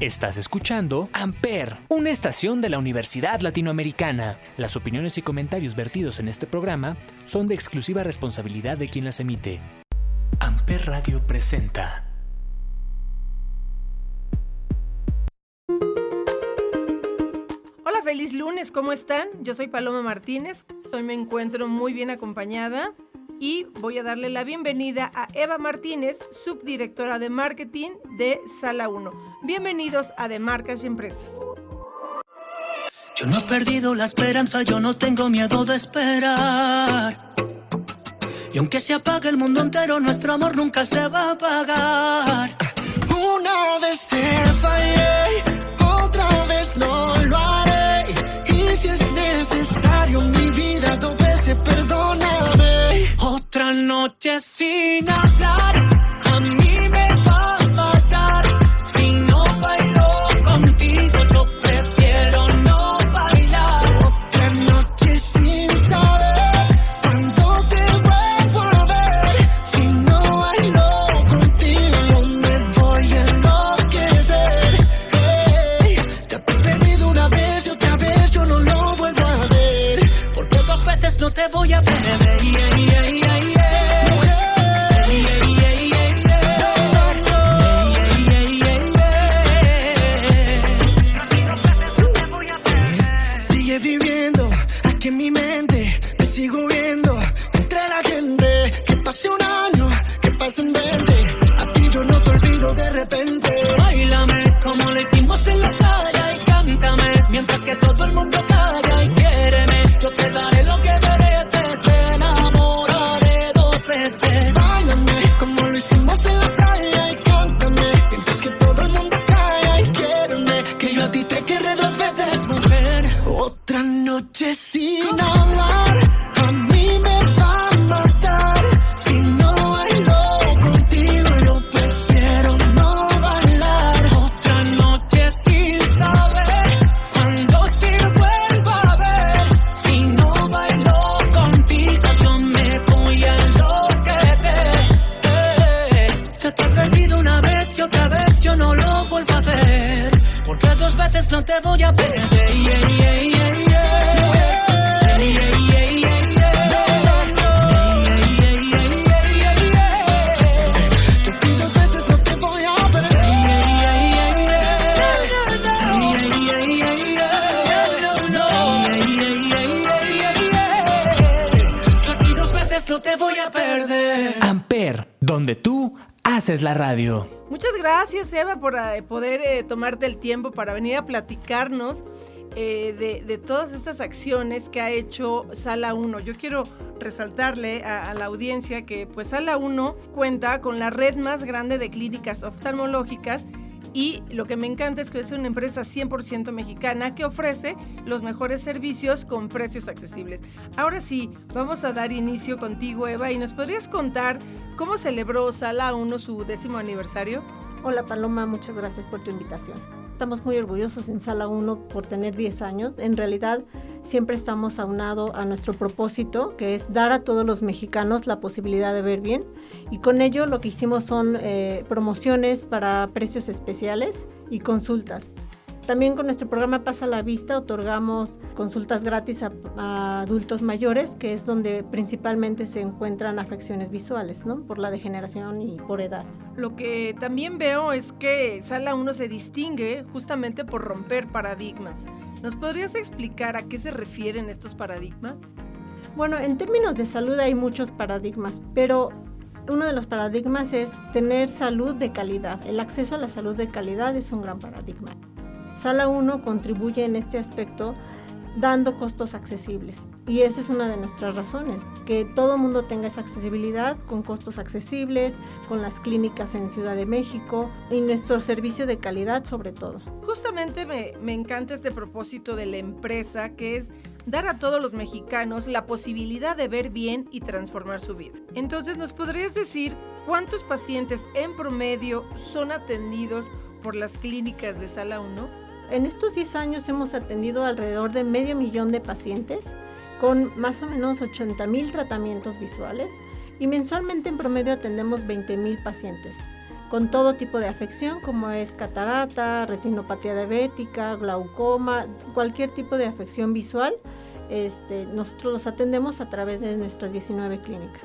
Estás escuchando Amper, una estación de la Universidad Latinoamericana. Las opiniones y comentarios vertidos en este programa son de exclusiva responsabilidad de quien las emite. Amper Radio presenta. Hola, feliz lunes, ¿cómo están? Yo soy Paloma Martínez, hoy me encuentro muy bien acompañada y voy a darle la bienvenida a Eva Martínez, subdirectora de marketing de Sala 1. Bienvenidos a De Marcas y Empresas. Yo no he perdido la esperanza, yo no tengo miedo de esperar. Y aunque se apague el mundo entero, nuestro amor nunca se va a apagar. Una vez te fallé, noche sin hablar, a mí me va a matar. Si no bailo contigo, yo prefiero no bailar. Otra noche sin saber cuándo te vuelvo a ver. Si no bailo contigo, me voy a enloquecer. Hey, ya te he perdido una vez y otra vez yo no lo vuelvo a hacer. Porque dos veces no te voy a perder. Haces la radio. Muchas gracias, Eva, por eh, poder eh, tomarte el tiempo para venir a platicarnos eh, de, todas estas acciones que ha hecho Sala 1. Yo quiero resaltarle a, a la audiencia que pues Sala 1 cuenta con la red más grande de clínicas oftalmológicas y lo que me encanta es que es una empresa 100% mexicana que ofrece los mejores servicios con precios accesibles. Ahora sí, vamos a dar inicio contigo, Eva, y nos podrías contar cómo celebró Sala 1 su décimo aniversario. Hola Paloma, muchas gracias por tu invitación. Estamos muy orgullosos en Sala 1 por tener 10 años. En realidad siempre estamos aunado a nuestro propósito, que es dar a todos los mexicanos la posibilidad de ver bien. Y con ello lo que hicimos son eh, promociones para precios especiales y consultas. También con nuestro programa Pasa la Vista otorgamos consultas gratis a, a, adultos mayores, que es donde principalmente se encuentran afecciones visuales, ¿no? Por la degeneración y por edad. Lo que también veo es que Sala 1 se distingue justamente por romper paradigmas. ¿Nos podrías explicar a qué se refieren estos paradigmas? Bueno, en términos de salud hay muchos paradigmas, pero uno de los paradigmas es tener salud de calidad. El acceso a la salud de calidad es un gran paradigma. Sala 1 contribuye en este aspecto dando costos accesibles. Y esa es una de nuestras razones, que todo el mundo tenga esa accesibilidad con costos accesibles, con las clínicas en Ciudad de México y nuestro servicio de calidad sobre todo. Justamente me, me encanta este propósito de la empresa, que es dar a todos los mexicanos la posibilidad de ver bien y transformar su vida. Entonces, ¿nos podrías decir cuántos pacientes en promedio son atendidos por las clínicas de Sala 1? En estos 10 años hemos atendido alrededor de medio millón de pacientes con más o menos 80 mil tratamientos visuales y mensualmente en promedio atendemos 20 mil pacientes. con todo tipo de afección como es catarata, retinopatía diabética, glaucoma, cualquier tipo de afección visual. Este, nosotros los atendemos a través de nuestras 19 clínicas.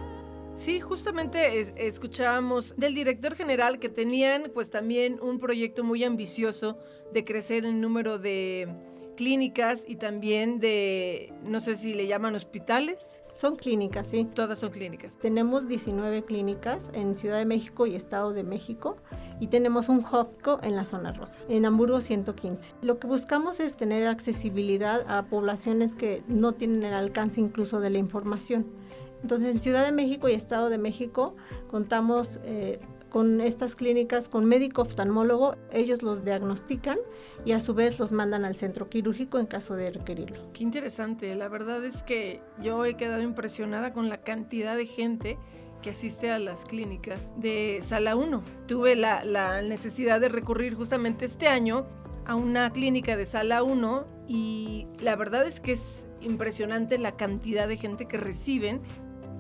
Sí, justamente escuchábamos del director general que tenían pues también un proyecto muy ambicioso de crecer el número de clínicas y también de, no sé si le llaman hospitales. Son clínicas, sí. Todas son clínicas. Tenemos 19 clínicas en Ciudad de México y Estado de México y tenemos un HOFCO en la zona rosa, en Hamburgo 115. Lo que buscamos es tener accesibilidad a poblaciones que no tienen el alcance incluso de la información. Entonces, en Ciudad de México y Estado de México contamos eh, con estas clínicas, con médico oftalmólogo, ellos los diagnostican y a su vez los mandan al centro quirúrgico en caso de requerirlo. Qué interesante, la verdad es que yo he quedado impresionada con la cantidad de gente que asiste a las clínicas de Sala 1. Tuve la, la necesidad de recurrir justamente este año a una clínica de Sala 1 y la verdad es que es impresionante la cantidad de gente que reciben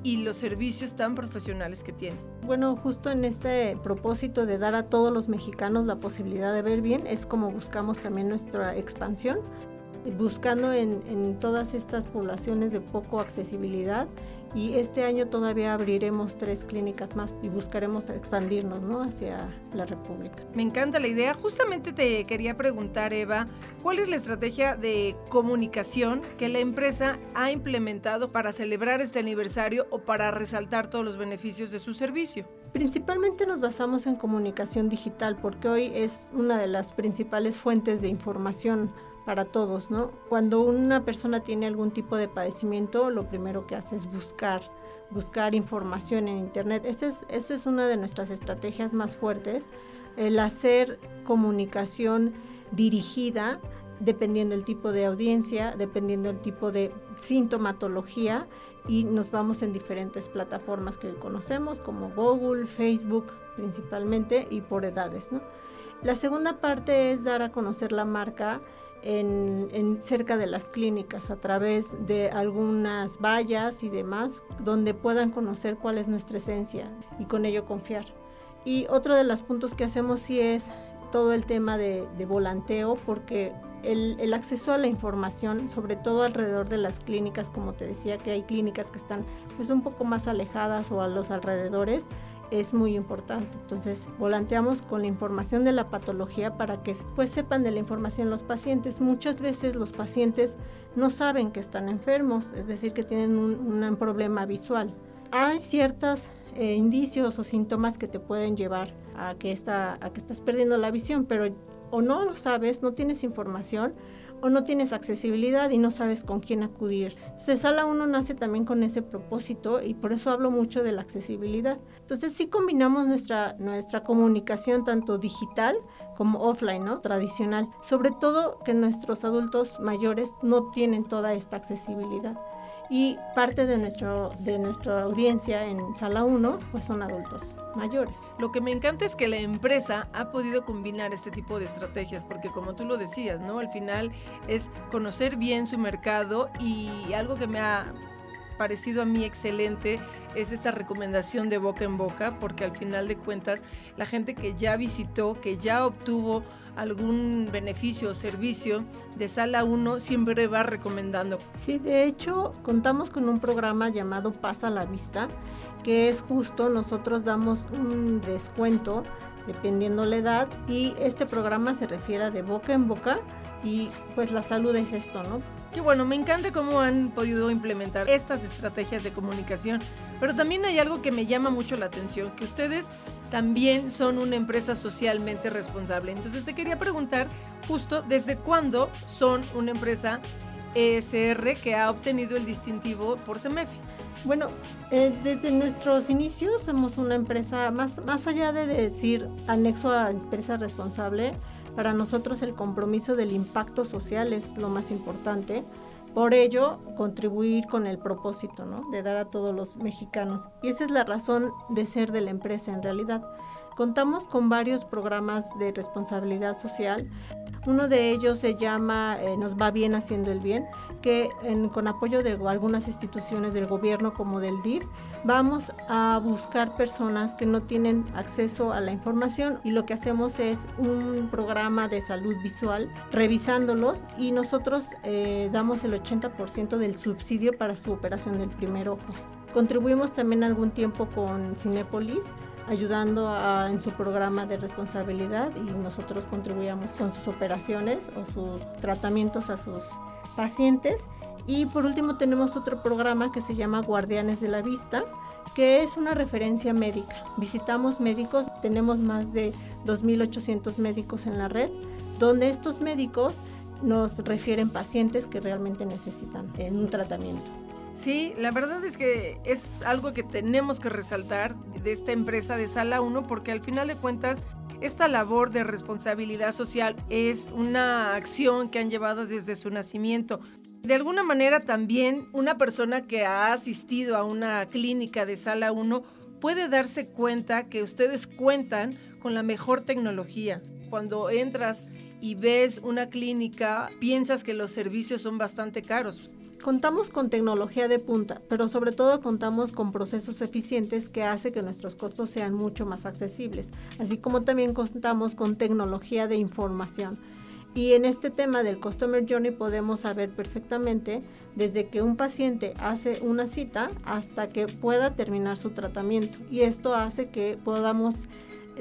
y los servicios tan profesionales que tiene. Bueno, justo en este propósito de dar a todos los mexicanos la posibilidad de ver bien, es como buscamos también nuestra expansión buscando en, todas estas poblaciones de poco accesibilidad y este año todavía abriremos tres clínicas más y buscaremos expandirnos ¿no? hacia la República. Me encanta la idea. Justamente te quería preguntar, Eva, ¿cuál es la estrategia de comunicación que la empresa ha implementado para celebrar este aniversario o para resaltar todos los beneficios de su servicio? Principalmente nos basamos en comunicación digital porque hoy es una de las principales fuentes de información para todos, ¿no? Cuando una persona tiene algún tipo de padecimiento, lo primero que hace es buscar, buscar información en Internet. Esa es, esa es una de nuestras estrategias más fuertes, el hacer comunicación dirigida dependiendo del tipo de audiencia, dependiendo del tipo de sintomatología y nos vamos en diferentes plataformas que conocemos como Google, Facebook principalmente y por edades. ¿no? La segunda parte es dar a conocer la marca en, cerca de las clínicas a través de algunas vallas y demás, donde puedan conocer cuál es nuestra esencia y con ello confiar. Y otro de los puntos que hacemos sí es todo el tema de, volanteo, porque el, el, acceso a la información, sobre todo alrededor de las clínicas, como te decía, que hay clínicas que están pues un poco más alejadas o a los alrededores, es muy importante. Entonces, volanteamos con la información de la patología para que pues sepan de la información los pacientes. Muchas veces los pacientes no saben que están enfermos, es decir, que tienen un, problema visual. Hay ciertos eh, indicios o síntomas que te pueden llevar a que, a que estás perdiendo la visión, pero o no lo sabes, no tienes información, o no tienes accesibilidad y no sabes con quién acudir. Entonces, Sala 1 nace también con ese propósito y por eso hablo mucho de la accesibilidad. Entonces, sí combinamos nuestra, nuestra comunicación tanto digital como offline, ¿no? Tradicional. Sobre todo que nuestros adultos mayores no tienen toda esta accesibilidad y parte de, nuestro, de nuestra audiencia en sala 1 pues son adultos mayores. Lo que me encanta es que la empresa ha podido combinar este tipo de estrategias porque como tú lo decías, ¿no? Al final es conocer bien su mercado y algo que me ha parecido a mí excelente es esta recomendación de boca en boca, porque al final de cuentas la gente que ya visitó, que ya obtuvo algún beneficio o servicio de sala 1 siempre va recomendando. Sí, de hecho contamos con un programa llamado Pasa la Vista, que es justo, nosotros damos un descuento dependiendo la edad y este programa se refiere de boca en boca y pues la salud es esto, ¿no? Qué bueno, me encanta cómo han podido implementar estas estrategias de comunicación, pero también hay algo que me llama mucho la atención, que ustedes también son una empresa socialmente responsable. Entonces te quería preguntar justo desde cuándo son una empresa ESR que ha obtenido el distintivo por CEMEFI. Bueno, eh, desde nuestros inicios somos una empresa, más, más allá de decir anexo a empresa responsable, para nosotros el compromiso del impacto social es lo más importante. Por ello, contribuir con el propósito ¿no? de dar a todos los mexicanos. Y esa es la razón de ser de la empresa en realidad. Contamos con varios programas de responsabilidad social. Uno de ellos se llama eh, Nos va bien haciendo el bien, que con apoyo de algunas instituciones del gobierno como del DIF, vamos a buscar personas que no tienen acceso a la información y lo que hacemos es un programa de salud visual revisándolos y nosotros eh, damos el 80% del subsidio para su operación del primer ojo. Contribuimos también algún tiempo con Cinépolis ayudando en su programa de responsabilidad y nosotros contribuíamos con sus operaciones o sus tratamientos a sus pacientes. Y por último tenemos otro programa que se llama Guardianes de la Vista, que es una referencia médica. Visitamos médicos, tenemos más de 2.800 médicos en la red, donde estos médicos nos refieren pacientes que realmente necesitan un tratamiento. Sí, la verdad es que es algo que tenemos que resaltar de esta empresa de Sala 1 porque al final de cuentas esta labor de responsabilidad social es una acción que han llevado desde su nacimiento. De alguna manera también una persona que ha asistido a una clínica de Sala 1 puede darse cuenta que ustedes cuentan con la mejor tecnología. Cuando entras y ves una clínica, piensas que los servicios son bastante caros. Contamos con tecnología de punta, pero sobre todo contamos con procesos eficientes que hace que nuestros costos sean mucho más accesibles, así como también contamos con tecnología de información. Y en este tema del Customer Journey podemos saber perfectamente desde que un paciente hace una cita hasta que pueda terminar su tratamiento. Y esto hace que podamos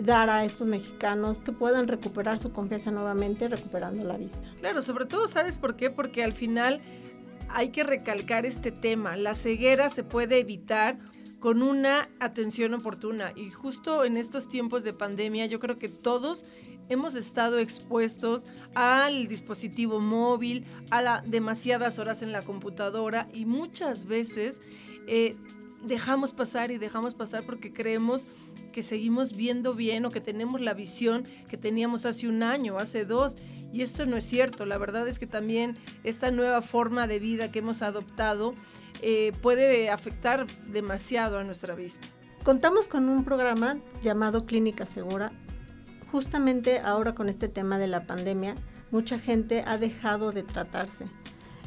dar a estos mexicanos que puedan recuperar su confianza nuevamente recuperando la vista. Claro, sobre todo, ¿sabes por qué? Porque al final hay que recalcar este tema. La ceguera se puede evitar con una atención oportuna. Y justo en estos tiempos de pandemia, yo creo que todos hemos estado expuestos al dispositivo móvil, a la, demasiadas horas en la computadora y muchas veces eh, dejamos pasar y dejamos pasar porque creemos que seguimos viendo bien o que tenemos la visión que teníamos hace un año, hace dos. Y esto no es cierto. La verdad es que también esta nueva forma de vida que hemos adoptado eh, puede afectar demasiado a nuestra vista. Contamos con un programa llamado Clínica Segura. Justamente ahora con este tema de la pandemia, mucha gente ha dejado de tratarse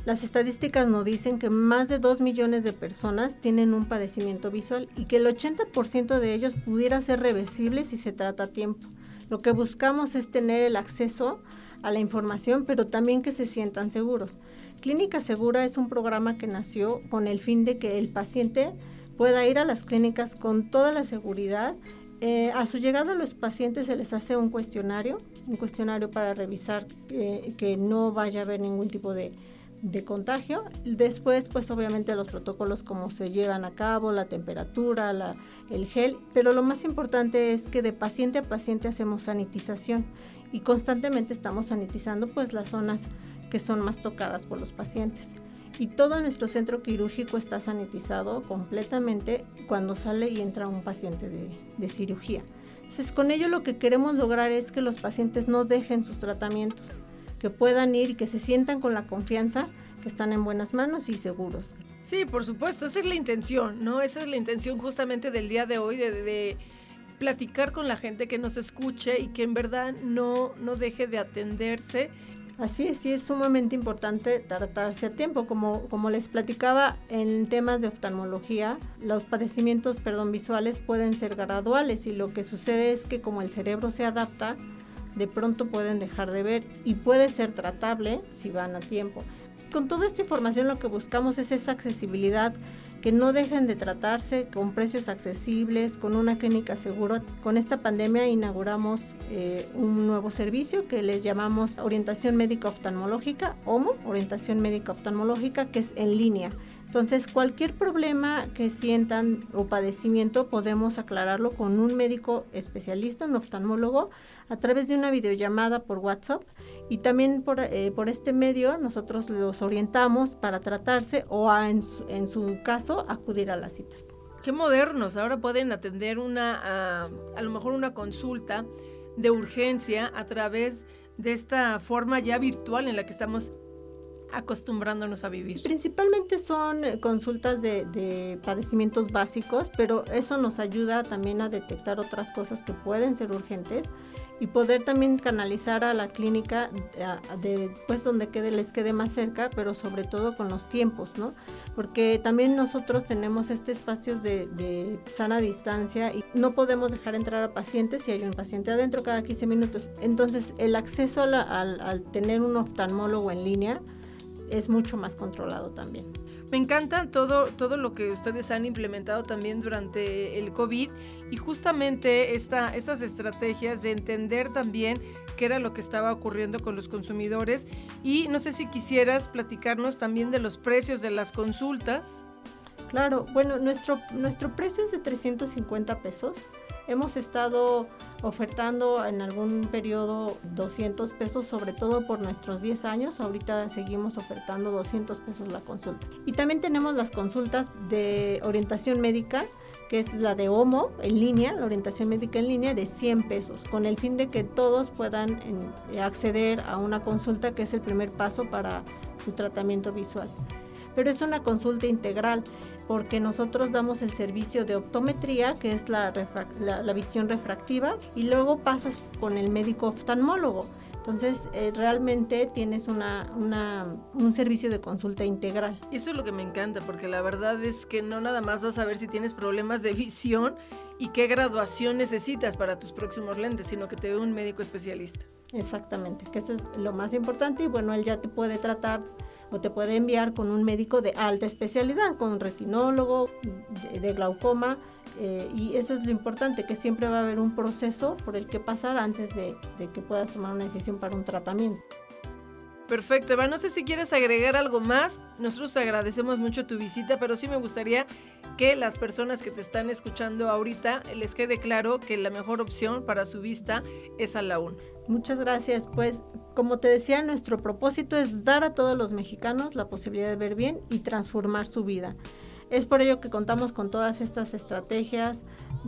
las estadísticas nos dicen que más de 2 millones de personas tienen un padecimiento visual y que el 80% de ellos pudiera ser reversible si se trata a tiempo. Lo que buscamos es tener el acceso a la información, pero también que se sientan seguros. Clínica Segura es un programa que nació con el fin de que el paciente pueda ir a las clínicas con toda la seguridad. Eh, a su llegada los pacientes se les hace un cuestionario, un cuestionario para revisar eh, que no vaya a haber ningún tipo de de contagio. Después, pues obviamente los protocolos como se llevan a cabo, la temperatura, el gel, pero lo más importante es que de paciente a paciente hacemos sanitización y constantemente estamos sanitizando pues las zonas que son más tocadas por los pacientes. Y todo nuestro centro quirúrgico está sanitizado completamente cuando sale y entra un paciente de, de cirugía. Entonces, con ello lo que queremos lograr es que los pacientes no dejen sus tratamientos que puedan ir y que se sientan con la confianza que están en buenas manos y seguros. Sí, por supuesto, esa es la intención, ¿no? Esa es la intención justamente del día de hoy, de, platicar con la gente que nos escuche y que en verdad no, no deje de atenderse. Así es, sí es sumamente importante tratarse a tiempo. Como, como les platicaba en temas de oftalmología, los padecimientos perdón, visuales pueden ser graduales y lo que sucede es que como el cerebro se adapta, de pronto pueden dejar de ver y puede ser tratable si van a tiempo. Con toda esta información lo que buscamos es esa accesibilidad, que no dejen de tratarse con precios accesibles, con una clínica segura. Con esta pandemia inauguramos eh, un nuevo servicio que les llamamos Orientación Médica Oftalmológica, OMO, Orientación Médica Oftalmológica, que es en línea. Entonces, cualquier problema que sientan o padecimiento podemos aclararlo con un médico especialista, un oftalmólogo, a través de una videollamada por WhatsApp y también por, eh, este medio nosotros los orientamos para tratarse o en, su, caso acudir a las citas. Qué modernos, ahora pueden atender una, a lo mejor una consulta de urgencia a través de esta forma ya virtual en la que estamos acostumbrándonos a vivir. Principalmente son eh, consultas de, padecimientos básicos, pero eso nos ayuda también a detectar otras cosas que pueden ser urgentes y poder también canalizar a la clínica de, pues donde quede, les quede más cerca, pero sobre todo con los tiempos, ¿no? Porque también nosotros tenemos este espacios de, sana distancia y no podemos dejar entrar a pacientes si hay un paciente adentro cada 15 minutos. Entonces, el acceso al tener un oftalmólogo en línea es mucho más controlado también. Me encanta todo, todo lo que ustedes han implementado también durante el COVID y justamente esta, estas estrategias de entender también qué era lo que estaba ocurriendo con los consumidores y no sé si quisieras platicarnos también de los precios de las consultas. Claro, bueno, nuestro, nuestro precio es de 350 pesos. Hemos estado ofertando en algún periodo 200 pesos, sobre todo por nuestros 10 años. Ahorita seguimos ofertando 200 pesos la consulta. Y también tenemos las consultas de orientación médica, que es la de HOMO en línea, la orientación médica en línea de 100 pesos, con el fin de que todos puedan acceder a una consulta que es el primer paso para su tratamiento visual. Pero es una consulta integral porque nosotros damos el servicio de optometría, que es la, la, visión refractiva, y luego pasas con el médico oftalmólogo. Entonces, eh, realmente tienes una, un servicio de consulta integral. Eso es lo que me encanta, porque la verdad es que no nada más vas a ver si tienes problemas de visión y qué graduación necesitas para tus próximos lentes, sino que te ve un médico especialista. Exactamente, que eso es lo más importante y bueno, él ya te puede tratar o te puede enviar con un médico de alta especialidad, con un retinólogo, de, glaucoma, eh, y eso es lo importante, que siempre va a haber un proceso por el que pasar antes de, de que puedas tomar una decisión para un tratamiento. Perfecto, Eva. No sé si quieres agregar algo más. Nosotros agradecemos mucho tu visita, pero sí me gustaría que las personas que te están escuchando ahorita les quede claro que la mejor opción para su vista es a la UN. Muchas gracias. Pues, como te decía, nuestro propósito es dar a todos los mexicanos la posibilidad de ver bien y transformar su vida. Es por ello que contamos con todas estas estrategias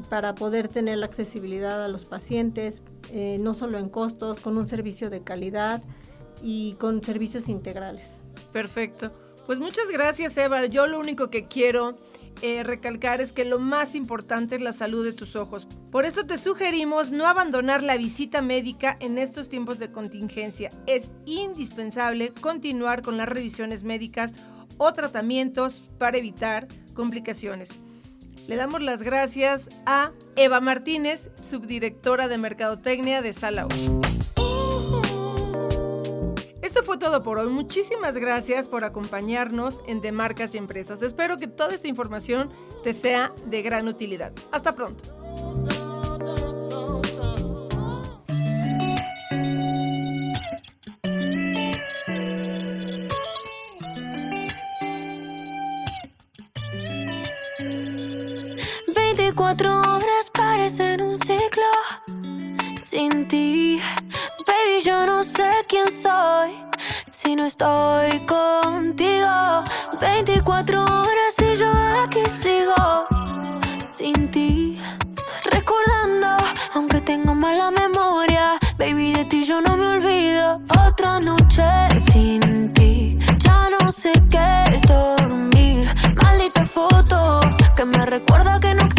para poder tener la accesibilidad a los pacientes, eh, no solo en costos, con un servicio de calidad y con servicios integrales. Perfecto. Pues muchas gracias, Eva. Yo lo único que quiero eh, recalcar es que lo más importante es la salud de tus ojos. Por eso te sugerimos no abandonar la visita médica en estos tiempos de contingencia. Es indispensable continuar con las revisiones médicas o tratamientos para evitar complicaciones. Le damos las gracias a Eva Martínez, subdirectora de Mercadotecnia de Sala esto fue todo por hoy. Muchísimas gracias por acompañarnos en De Marcas y Empresas. Espero que toda esta información te sea de gran utilidad. Hasta pronto. Veinticuatro horas parecen un ciclo sin ti. Estoy contigo. 24 horas y yo aquí sigo sin ti. Recordando, aunque tengo mala memoria, baby, de ti yo no me olvido. Otra noche sin ti, ya no sé qué es dormir. Maldita foto que me recuerda que no existe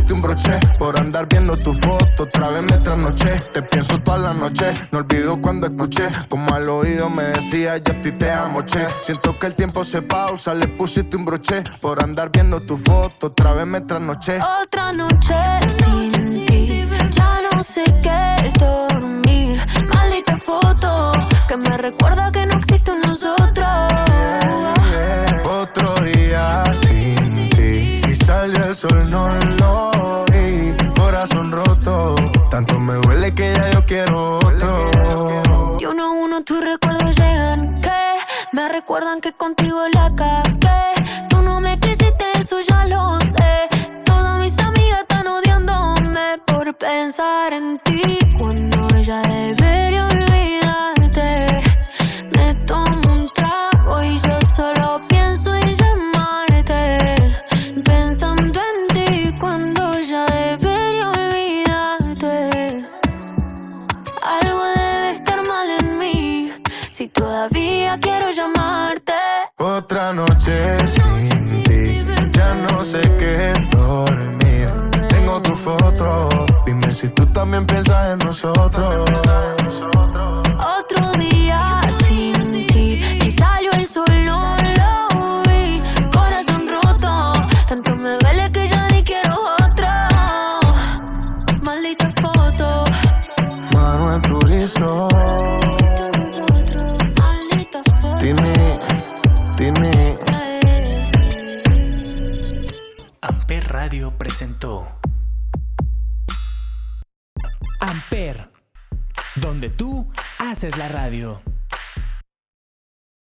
pusiste un broche. Por andar viendo tu foto, otra vez me trasnoché. Te pienso toda la noche. No olvido cuando escuché como al oído me decía yo a ti te amo, che. Siento que el tiempo se pausa, le pusiste un broche. Por andar viendo tu foto, otra vez me trasnoché. Otra noche sin ya no sé qué es dormir. Maldita foto que me recuerda que no existe nosotros. el sol, no lo vi. Corazón roto, tanto me duele que ya yo quiero otro. Y uno a uno tus recuerdos llegan, que me recuerdan que contigo la cagué. Tú no me quisiste, eso ya lo sé. Todas mis amigas están odiándome por pensar en ti cuando ella debe Sin ti, ya no sé qué es dormir. Tengo tu foto, dime si tú también piensas en nosotros.